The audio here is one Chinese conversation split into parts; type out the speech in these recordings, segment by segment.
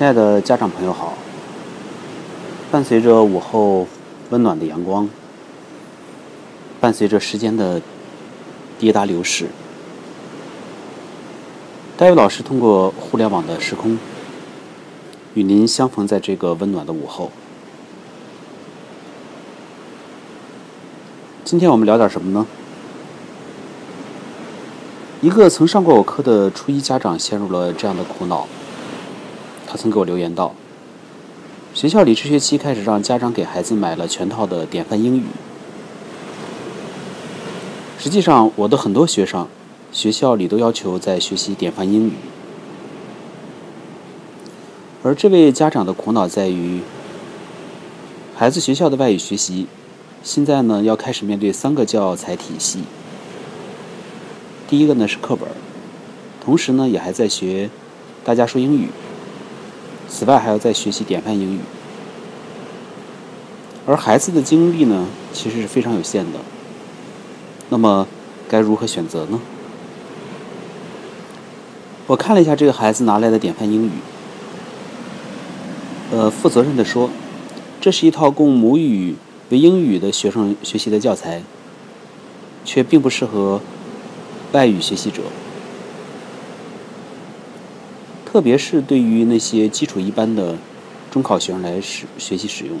亲爱的家长朋友好，伴随着午后温暖的阳光，伴随着时间的滴答流逝，戴宇老师通过互联网的时空，与您相逢在这个温暖的午后。今天我们聊点什么呢？一个曾上过我课的初一家长陷入了这样的苦恼。他曾给我留言道：“学校里这学期开始让家长给孩子买了全套的典范英语。实际上，我的很多学生，学校里都要求在学习典范英语。而这位家长的苦恼在于，孩子学校的外语学习，现在呢要开始面对三个教材体系。”第一个呢是课本，同时呢也还在学大家说英语。此外还要再学习典范英语，而孩子的精力呢其实是非常有限的。那么该如何选择呢？我看了一下这个孩子拿来的典范英语，呃，负责任的说，这是一套供母语为英语的学生学习的教材，却并不适合。外语学习者，特别是对于那些基础一般的中考学生来使学习使用，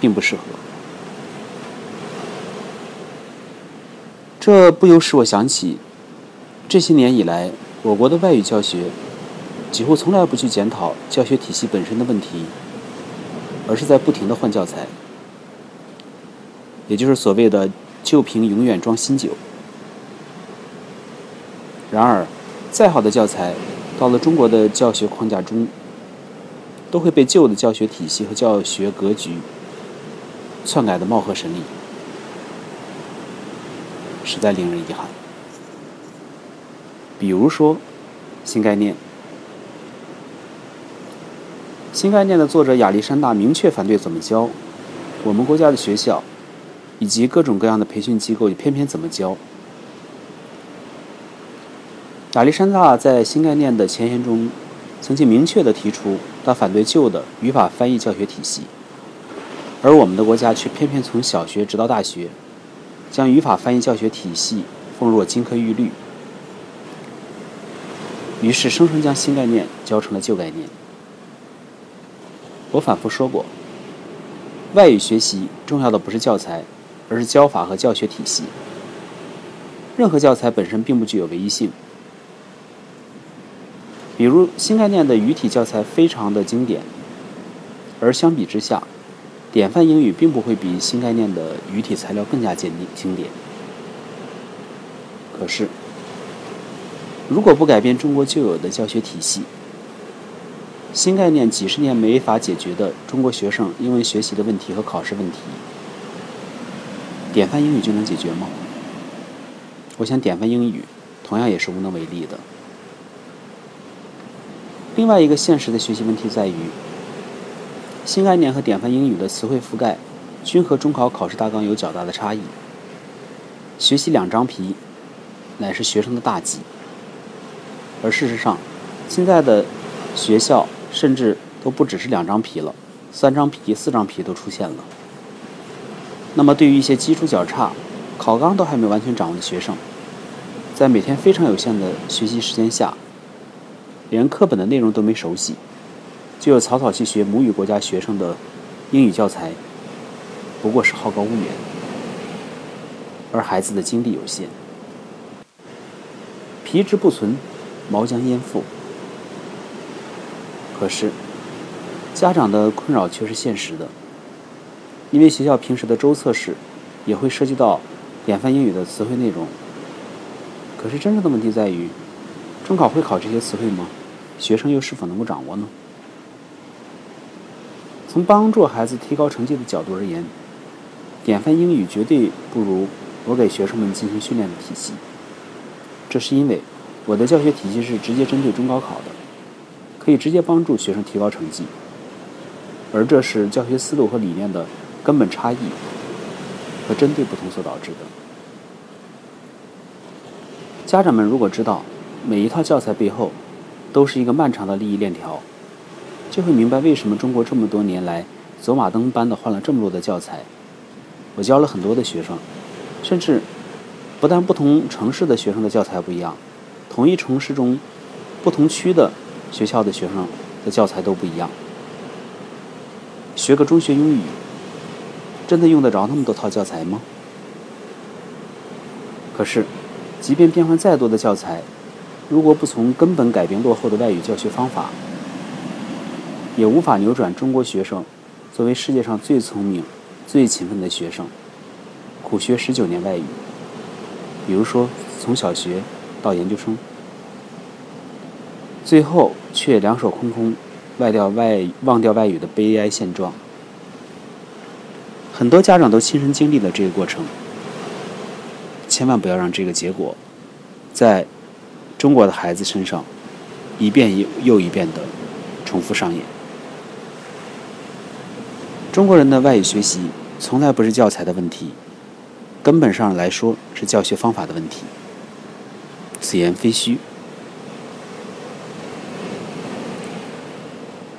并不适合。这不由使我想起，这些年以来，我国的外语教学几乎从来不去检讨教学体系本身的问题，而是在不停的换教材，也就是所谓的。旧瓶永远装新酒。然而，再好的教材，到了中国的教学框架中，都会被旧的教学体系和教学格局篡改的貌合神离，实在令人遗憾。比如说，新概念，新概念的作者亚历山大明确反对怎么教，我们国家的学校。以及各种各样的培训机构也偏偏怎么教？亚历山大在新概念的前言中，曾经明确的提出，他反对旧的语法翻译教学体系，而我们的国家却偏偏从小学直到大学，将语法翻译教学体系奉若金科玉律，于是生生将新概念教成了旧概念。我反复说过，外语学习重要的不是教材。而是教法和教学体系。任何教材本身并不具有唯一性。比如新概念的语体教材非常的经典，而相比之下，典范英语并不会比新概念的语体材料更加经经典。可是，如果不改变中国旧有的教学体系，新概念几十年没法解决的中国学生英文学习的问题和考试问题。典范英语就能解决吗？我想，典范英语同样也是无能为力的。另外一个现实的学习问题在于，新概念和典范英语的词汇覆盖均和中考考试大纲有较大的差异。学习两张皮，乃是学生的大忌。而事实上，现在的学校甚至都不只是两张皮了，三张皮、四张皮都出现了。那么，对于一些基础较差、考纲都还没完全掌握的学生，在每天非常有限的学习时间下，连课本的内容都没熟悉，就草草去学母语国家学生的英语教材，不过是好高骛远。而孩子的精力有限，皮之不存，毛将焉附？可是，家长的困扰却是现实的。因为学校平时的周测试也会涉及到典范英语的词汇内容，可是真正的问题在于，中考会考这些词汇吗？学生又是否能够掌握呢？从帮助孩子提高成绩的角度而言，典范英语绝对不如我给学生们进行训练的体系。这是因为我的教学体系是直接针对中高考的，可以直接帮助学生提高成绩，而这是教学思路和理念的。根本差异和针对不同所导致的。家长们如果知道每一套教材背后都是一个漫长的利益链条，就会明白为什么中国这么多年来走马灯般的换了这么多的教材。我教了很多的学生，甚至不但不同城市的学生的教材不一样，同一城市中不同区的学校的学生的教材都不一样。学个中学英语，真的用得着那么多套教材吗？可是，即便变换再多的教材，如果不从根本改变落后的外语教学方法，也无法扭转中国学生作为世界上最聪明、最勤奋的学生，苦学十九年外语，比如说从小学到研究生，最后却两手空空。外调外忘掉外语的悲哀现状，很多家长都亲身经历了这个过程。千万不要让这个结果，在中国的孩子身上一遍又又一遍的重复上演。中国人的外语学习从来不是教材的问题，根本上来说是教学方法的问题。此言非虚。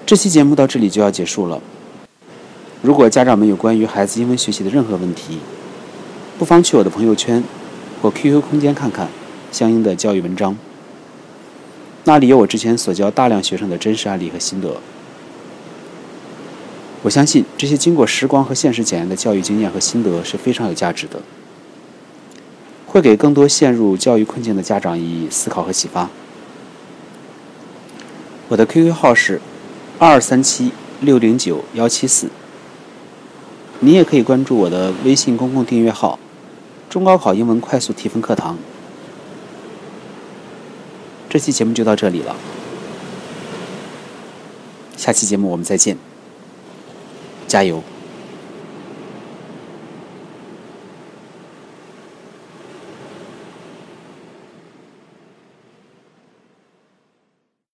这期节目到这里就要结束了。如果家长们有关于孩子英文学习的任何问题，不妨去我的朋友圈或 QQ 空间看看相应的教育文章，那里有我之前所教大量学生的真实案例和心得。我相信这些经过时光和现实检验的教育经验和心得是非常有价值的，会给更多陷入教育困境的家长以思考和启发。我的 QQ 号是。二三七六零九幺七四，你也可以关注我的微信公共订阅号“中高考英文快速提分课堂”。这期节目就到这里了，下期节目我们再见，加油！